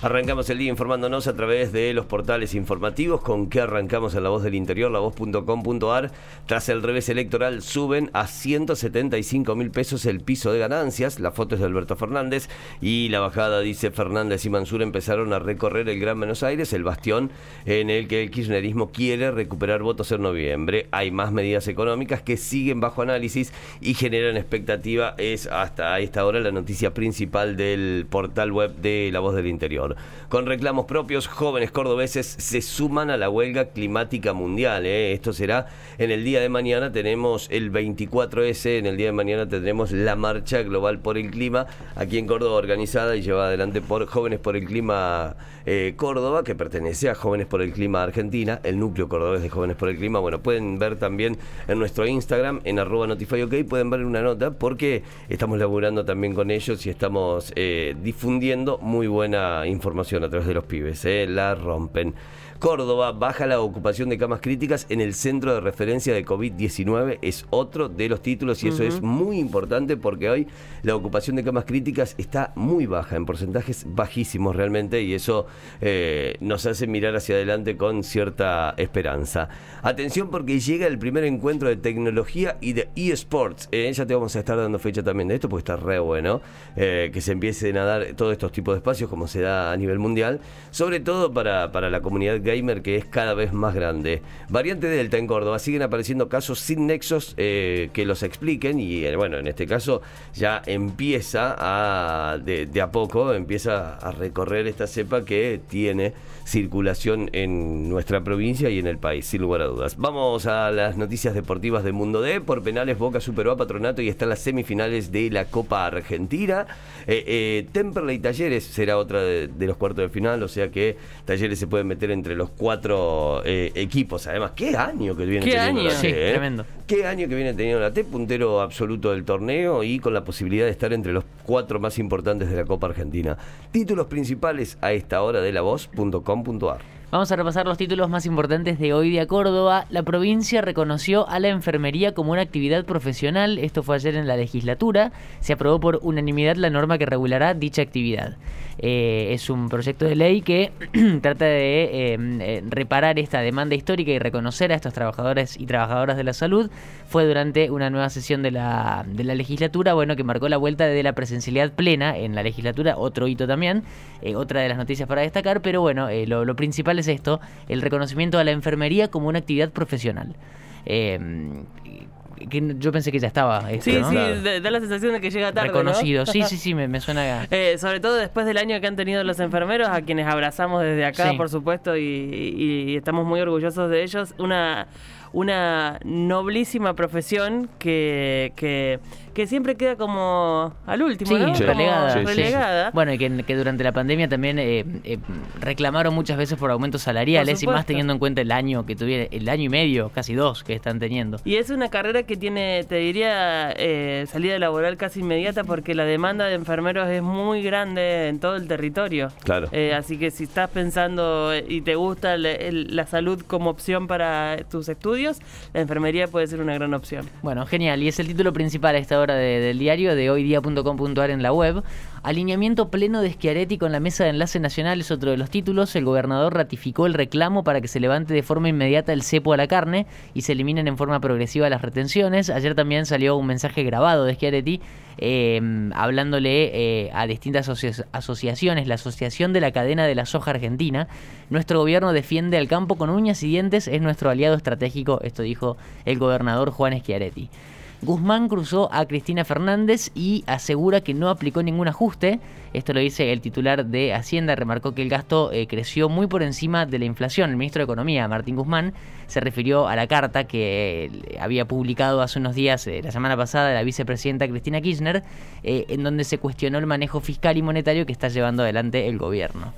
Arrancamos el día informándonos a través de los portales informativos con que arrancamos en La Voz del Interior, lavoz.com.ar. Tras el revés electoral suben a 175 mil pesos el piso de ganancias. La foto es de Alberto Fernández y la bajada, dice Fernández y Mansur, empezaron a recorrer el Gran Buenos Aires, el bastión en el que el kirchnerismo quiere recuperar votos en noviembre. Hay más medidas económicas que siguen bajo análisis y generan expectativa. Es hasta esta hora la noticia principal del portal web de La Voz del Interior. Con reclamos propios, jóvenes cordobeses se suman a la huelga climática mundial. ¿eh? Esto será en el día de mañana. Tenemos el 24S. En el día de mañana tendremos la marcha global por el clima aquí en Córdoba, organizada y llevada adelante por Jóvenes por el Clima eh, Córdoba, que pertenece a Jóvenes por el Clima Argentina, el núcleo cordobés de Jóvenes por el Clima. Bueno, pueden ver también en nuestro Instagram, en arroba notifyok, pueden ver una nota porque estamos laburando también con ellos y estamos eh, difundiendo muy buena información información a través de los pibes, ¿eh? la rompen. Córdoba baja la ocupación de camas críticas en el centro de referencia de COVID-19. Es otro de los títulos y eso es muy importante porque hoy la ocupación de camas críticas está muy baja, en porcentajes bajísimos realmente y eso eh, nos hace mirar hacia adelante con cierta esperanza. Atención porque llega el primer encuentro de tecnología y de eSports. Eh, ya te vamos a estar dando fecha también de esto porque está re bueno eh, que se empiecen a dar todos estos tipos de espacios como se da a nivel mundial, sobre todo para, para la comunidad gamer que es cada vez más grande. Variante Delta en Córdoba, siguen apareciendo casos sin nexos eh, que los expliquen y eh, bueno, en este caso ya empieza a, de, a poco, empieza a recorrer esta cepa que tiene circulación en nuestra provincia y en el país, sin lugar a dudas. Vamos a las noticias deportivas de Mundo D. Por penales, Boca superó a Patronato y está en las semifinales de la Copa Argentina. Eh, eh, Temperley Talleres será otra de, los cuartos de final, o sea que Talleres se puede meter entre los cuatro eh, equipos. Además, qué año que viene teniendo la T, ¿eh? tremendo. Qué año que viene teniendo la T, puntero absoluto del torneo y con la posibilidad de estar entre los cuatro más importantes de la Copa Argentina. Títulos principales a esta hora de la voz.com Vamos a repasar los títulos más importantes de hoy de Córdoba. La provincia reconoció a la enfermería como una actividad profesional. Esto fue ayer en la legislatura. Se aprobó por unanimidad la norma que regulará dicha actividad. Eh, es un proyecto de ley que trata de em, eh, reparar esta demanda histórica y reconocer a estos trabajadores y trabajadoras de la salud. Fue durante una nueva sesión de la, de la legislatura, bueno, que marcó la vuelta de la presencialidad plena en la legislatura, otro hito también, eh, otra de las noticias para destacar, pero bueno, lo, lo principal es esto, el reconocimiento a la enfermería como una actividad profesional. Em, que yo pensé que ya estaba. sí, sí, da la sensación de que llega tarde. Reconocido, sí, sí, sí, me, suena. Eh, sobre todo después del año que han tenido los enfermeros, a quienes abrazamos desde acá, por supuesto, y, estamos muy orgullosos de ellos. Una, una noblísima profesión que, que que siempre queda como al último, ¿no? relegada. Bueno, y que, durante la pandemia también eh, eh, reclamaron muchas veces por aumentos salariales y más teniendo en cuenta el año que tuvieron, el año y medio, casi dos que están teniendo. Y es una carrera que tiene, te diría, eh, salida laboral casi inmediata porque la demanda de enfermeros es muy grande en todo el territorio. Claro. así que si estás pensando y te gusta la salud como opción para tus estudios, la enfermería puede ser una gran opción. Bueno, genial. Y es el título principal a esta hora del diario, de hoydia.com.ar en la web. Alineamiento pleno de Schiaretti con la mesa de enlace nacional es otro de los títulos. El gobernador ratificó el reclamo para que se levante de forma inmediata el cepo a la carne y se eliminen en forma progresiva las retenciones. Ayer también salió un mensaje grabado de Schiaretti eh, hablándole eh, a distintas asociaciones, la Asociación de la Cadena de la Soja Argentina. Nuestro gobierno defiende al campo con uñas y dientes, es nuestro aliado estratégico, esto dijo el gobernador Juan Schiaretti. Guzmán cruzó a Cristina Fernández y asegura que no aplicó ningún ajuste. Esto lo dice el titular de Hacienda, remarcó que el gasto eh, creció muy por encima de la inflación. El ministro de Economía, Martín Guzmán, se refirió a la carta que eh, había publicado hace unos días, eh, la semana pasada, la vicepresidenta Cristina Kirchner, en donde se cuestionó el manejo fiscal y monetario que está llevando adelante el gobierno.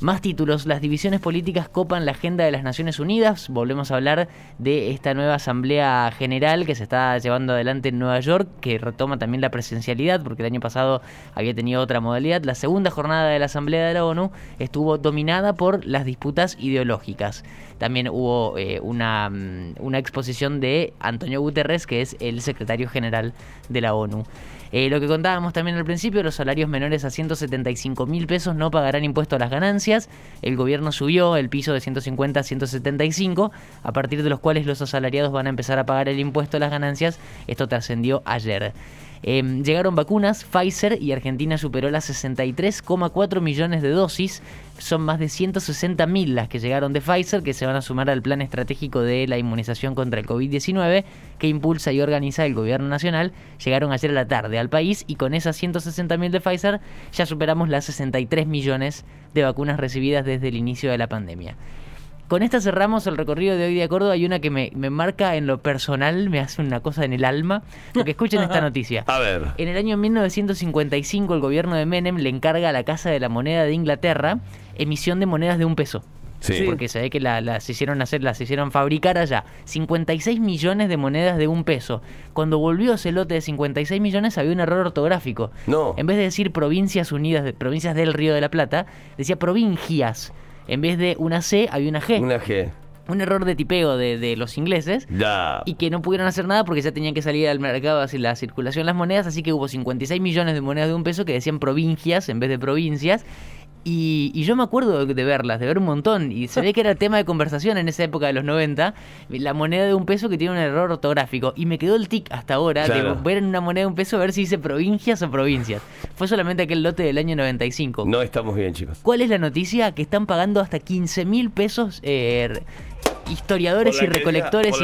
Más títulos, las divisiones políticas copan la agenda de las Naciones Unidas. Volvemos a hablar de esta nueva Asamblea General que se está llevando adelante en Nueva York, que retoma también la presencialidad, porque el año pasado había tenido otra modalidad. La segunda jornada de la Asamblea de la ONU estuvo dominada por las disputas ideológicas. También hubo eh, una, mm, una exposición de Antonio Guterres, que es el secretario general de la ONU. Eh, lo que contábamos también al principio, los salarios menores a 175 mil pesos no pagarán impuesto a las ganancias. El gobierno subió el piso de 150 a 175, a partir de los cuales los asalariados van a empezar a pagar el impuesto a las ganancias. Esto trascendió ayer. Em, llegaron vacunas, Pfizer y Argentina superó las 63,4 millones de dosis. Son más de 160.000 las que llegaron de Pfizer, que se van a sumar al plan estratégico de la inmunización contra el COVID-19 que impulsa y organiza el gobierno nacional. Llegaron ayer a la tarde al país y con esas 160.000 de Pfizer ya superamos las 63 millones de vacunas recibidas desde el inicio de la pandemia. Con esta cerramos el recorrido de hoy de Córdoba. Hay una que me, marca en lo personal, me hace una cosa en el alma. Porque escuchen esta noticia. A ver. En el año 1955 el gobierno de Menem le encarga a la Casa de la Moneda de Inglaterra emisión de monedas de un peso. Sí. Porque se ve que las hicieron hacer, las hicieron fabricar allá. 56 millones de monedas de un peso. Cuando volvió ese lote de 56 millones había un error ortográfico. No. En vez de decir provincias unidas, provincias del Río de la Plata, decía provincias. En vez de una C, había una G. Una G. Un error de tipeo de, los ingleses. Ya. Y que no pudieron hacer nada porque ya tenían que salir al mercado así la circulación de las monedas. Así que hubo 56 millones de monedas de un peso que decían provincias en vez de provincias. Y, yo me acuerdo de, verlas, de ver un montón. Y se ve que era tema de conversación en esa época de los 90. La moneda de un peso que tiene un error ortográfico. Y me quedó el tic hasta ahora de ver en una moneda de un peso a ver si dice provincias o provincias. Fue solamente aquel lote del año 95. No estamos bien, chicos. ¿Cuál es la noticia? Que están pagando hasta 15 mil pesos eh, historiadores y recolectores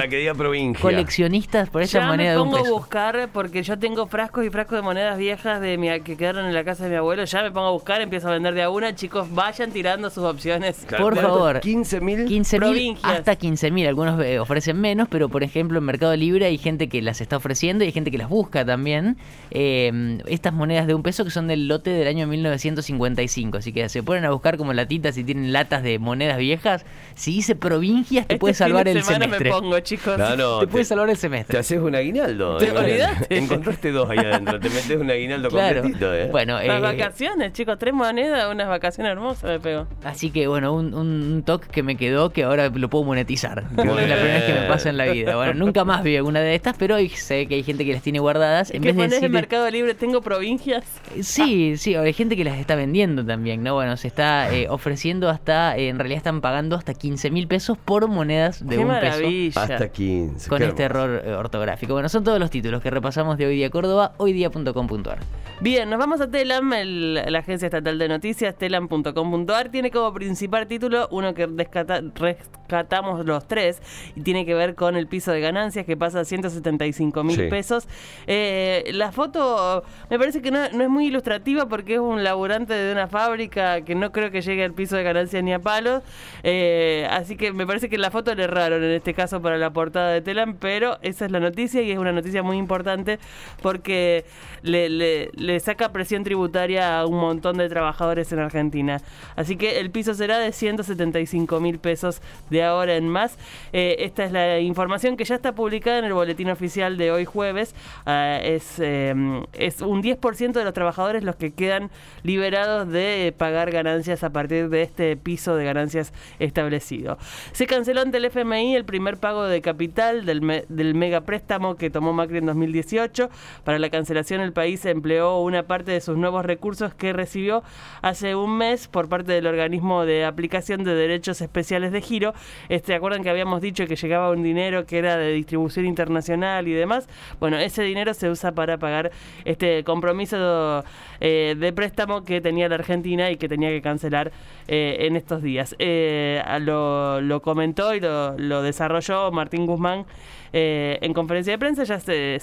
coleccionistas por esa moneda de un peso. me pongo a buscar porque yo tengo frascos y frascos de monedas viejas de mi, que quedaron en la casa de mi abuelo. Ya me pongo a buscar, empiezo a vender de a una. Chicos, vayan tirando sus opciones. Por favor. 15 mil. 15 mil hasta 15 mil. Algunos eh, ofrecen menos, pero por ejemplo en Mercado Libre hay gente que las está ofreciendo y hay gente que las busca también. Eh, estas monedas de un peso que son del lote del año 1955. Así que se ponen a buscar como latitas si tienen latas de monedas viejas. Si dice provincias, te puede salvar el semestre. me pongo, chicos. te, puede salvar el semestre. Te haces un aguinaldo. ¿Te olvidaste? Encontraste dos ahí adentro. Te metes un aguinaldo completito, ¿eh? Bueno, Las eh, vacaciones, chicos. Tres monedas, unas vacaciones hermosas me pego. Así que, bueno, un, un toque que me quedó que ahora lo puedo monetizar. es la primera vez que me pasa en la vida. Bueno, nunca más vi alguna de estas, pero hoy sé que hay gente que las tiene guardadas. En vez de decir... en Mercado Libre tengo provincias? Sí, sí, hay gente que las está vendiendo también, ¿no? Bueno, se está eh, ofreciendo hasta, en realidad están pagando hasta 15 mil pesos por monedas de un peso. Hasta 15. Con este error eh, ortográfico. Bueno, son todos los títulos que repasamos de Hoy Día Córdoba, hoydía.com.ar. Bien, nos vamos a Telam, la agencia estatal de noticias, telam.com.ar. Tiene como principal título uno que rescatamos los tres y tiene que ver con el piso de ganancias que pasa a 175 mil pesos. Eh, la foto me parece que no, es muy ilustrativa porque es un laburante de una fábrica que no creo que llegue al piso de ganancias ni a palos. Eh, así que me parece que la foto le erraron en este caso para la portada de Telam, pero esa es la noticia y es una noticia muy importante porque le, le le saca presión tributaria a un montón de trabajadores en Argentina. Así que el piso será de 175 mil pesos de ahora en más. Eh, esta es la información que ya está publicada en el boletín oficial de hoy jueves. Es, em, es un 10% de los trabajadores los que quedan liberados de pagar ganancias a partir de este piso de ganancias establecido. Se canceló ante el FMI el primer pago de capital del, del mega préstamo que tomó Macri en 2018. Para la cancelación el país empleó una parte de sus nuevos recursos que recibió hace un mes por parte del organismo de aplicación de derechos especiales de giro. Este, acuerdan que habíamos dicho que llegaba un dinero que era de distribución internacional y demás. Bueno, ese dinero se usa para pagar este compromiso eh, de préstamo que tenía la Argentina y que tenía que cancelar eh, en estos días. Eh, lo, comentó y lo, desarrolló Martín Guzmán en conferencia de prensa. Ya se,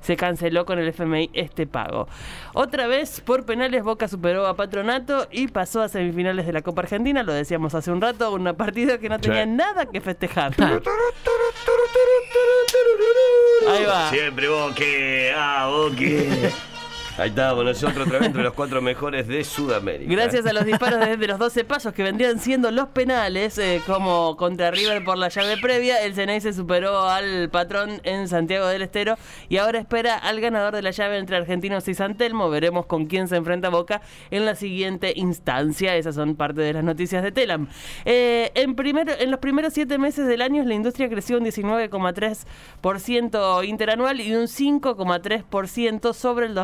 se canceló con el FMI este pago. Otra vez, por penales, Boca superó a Patronato y pasó a semifinales de la Copa Argentina. Lo decíamos hace un rato, una partida que no tenía nada que festejar. Ahí va. Siempre Boque, ah, Boque. Ahí estábamos nosotros otra vez entre los cuatro mejores de Sudamérica. Gracias a los disparos desde los 12 pasos que vendrían siendo los penales, eh, como contra River por la llave previa, el Ceney se superó al patrón en Santiago del Estero y ahora espera al ganador de la llave entre Argentinos y San Telmo. Veremos con quién se enfrenta Boca en la siguiente instancia. Esas son parte de las noticias de Telam. Eh, en, en los primeros siete meses del año la industria creció un 19,3% interanual y un 5,3% sobre el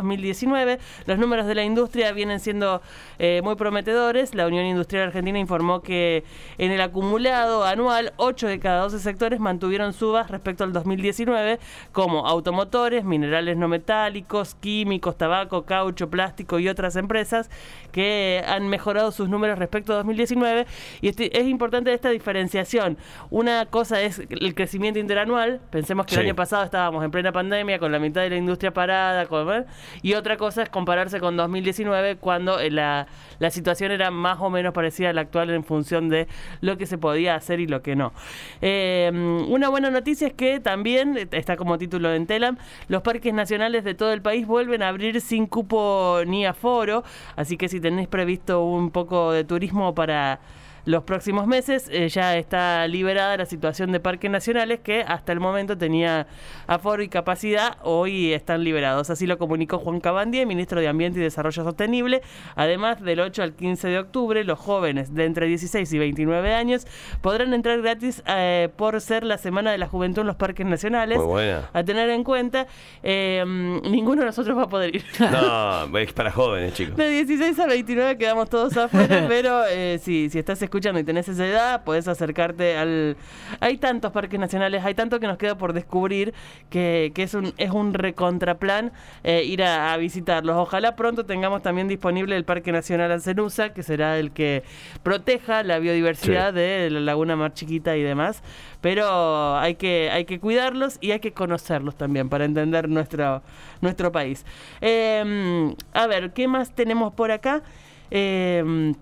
2019 los números de la industria vienen siendo eh, muy prometedores. La Unión Industrial Argentina informó que en el acumulado anual, 8 de cada 12 sectores mantuvieron subas respecto al 2019, como automotores, minerales no metálicos, químicos, tabaco, caucho, plástico y otras empresas que han mejorado sus números respecto a 2019. Y este, es importante esta diferenciación. Una cosa es el crecimiento interanual. Pensemos que el año pasado estábamos en plena pandemia con la mitad de la industria parada. y otra cosa es compararse con 2019 cuando eh, la, la, situación era más o menos parecida a la actual en función de lo que se podía hacer y lo que no. Eh, una buena noticia es que también, eh, está como título en Telam, los parques nacionales de todo el país vuelven a abrir sin cupo ni aforo, así que si tenéis previsto un poco de turismo para los próximos meses. Eh, ya está liberada la situación de parques nacionales que hasta el momento tenía aforo y capacidad, hoy están liberados. Así lo comunicó Juan Cabandie, ministro de Ambiente y Desarrollo Sostenible. Además, del 8 al 15 de octubre, los jóvenes de entre 16 y 29 años podrán entrar gratis eh, por ser la Semana de la Juventud en los parques nacionales. Muy buena. A tener en cuenta, eh, ninguno de nosotros va a poder ir. No, es para jóvenes, chicos. De 16 a 29 quedamos todos afuera, pero si, si estás escuchando escuchando y tenés esa edad, podés acercarte al... Hay tantos parques nacionales, hay tanto que nos queda por descubrir que, que es, un, es un recontraplan eh, ir a, visitarlos. Ojalá pronto tengamos también disponible el Parque Nacional Alcenusa, que será el que proteja la biodiversidad de la Laguna Mar Chiquita y demás. Pero hay que, hay que cuidarlos y hay que conocerlos también para entender nuestro, nuestro país. Em, a ver, ¿qué más tenemos por acá? Eh,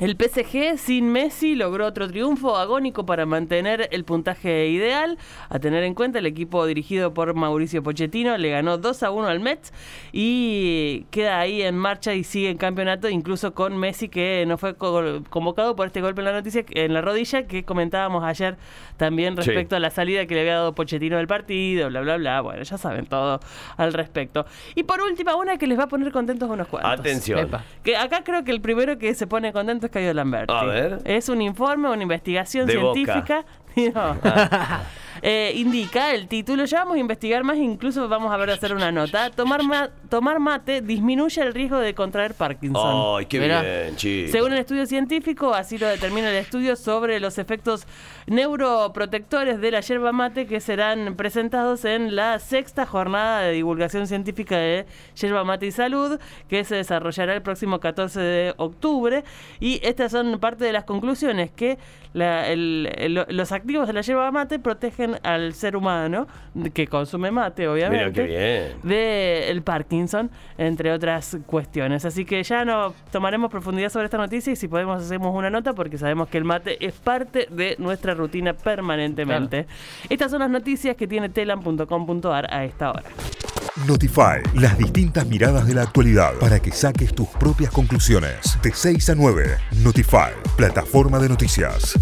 el PSG sin Messi logró otro triunfo agónico para mantener el puntaje ideal. A tener en cuenta, el equipo dirigido por Mauricio Pochettino le ganó 2 a 1 al Mets y queda ahí en marcha y sigue en campeonato, incluso con Messi que no fue convocado por este golpe en la noticia en la rodilla que comentábamos ayer también respecto a la salida que le había dado Pochettino del partido, bla bla bla. Bueno, ya saben todo al respecto. Y por última, una que les va a poner contentos unos cuantos. Atención. Que acá creo que el primero que se pone contento es Cayo Lamberti. A ver. Es un informe, una investigación De científica. Eh, indica el título, ya vamos a investigar más, incluso vamos a ver hacer una nota. Tomar, tomar mate disminuye el riesgo de contraer Parkinson. ¡Ay, qué bien, chico! Según el estudio científico, así lo determina el estudio sobre los efectos neuroprotectores de la yerba mate que serán presentados en la sexta jornada de divulgación científica de yerba mate y salud, que se desarrollará el próximo 14 de octubre. Y estas son parte de las conclusiones, que los activos de la yerba mate protegen al ser humano, que consume mate, obviamente, de el Parkinson, entre otras cuestiones. Así que ya no tomaremos profundidad sobre esta noticia y si podemos hacemos una nota porque sabemos que el mate es parte de nuestra rutina permanentemente. Estas son las noticias que tiene telam.com.ar a esta hora. Notify, las distintas miradas de la actualidad para que saques tus propias conclusiones. De 6 a 9, Notify, plataforma de noticias.